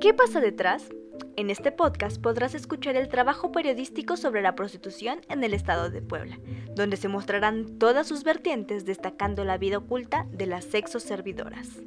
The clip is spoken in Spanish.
¿Qué pasa detrás? En este podcast podrás escuchar el trabajo periodístico sobre la prostitución en el estado de Puebla, donde se mostrarán todas sus vertientes destacando la vida oculta de las sexo servidoras.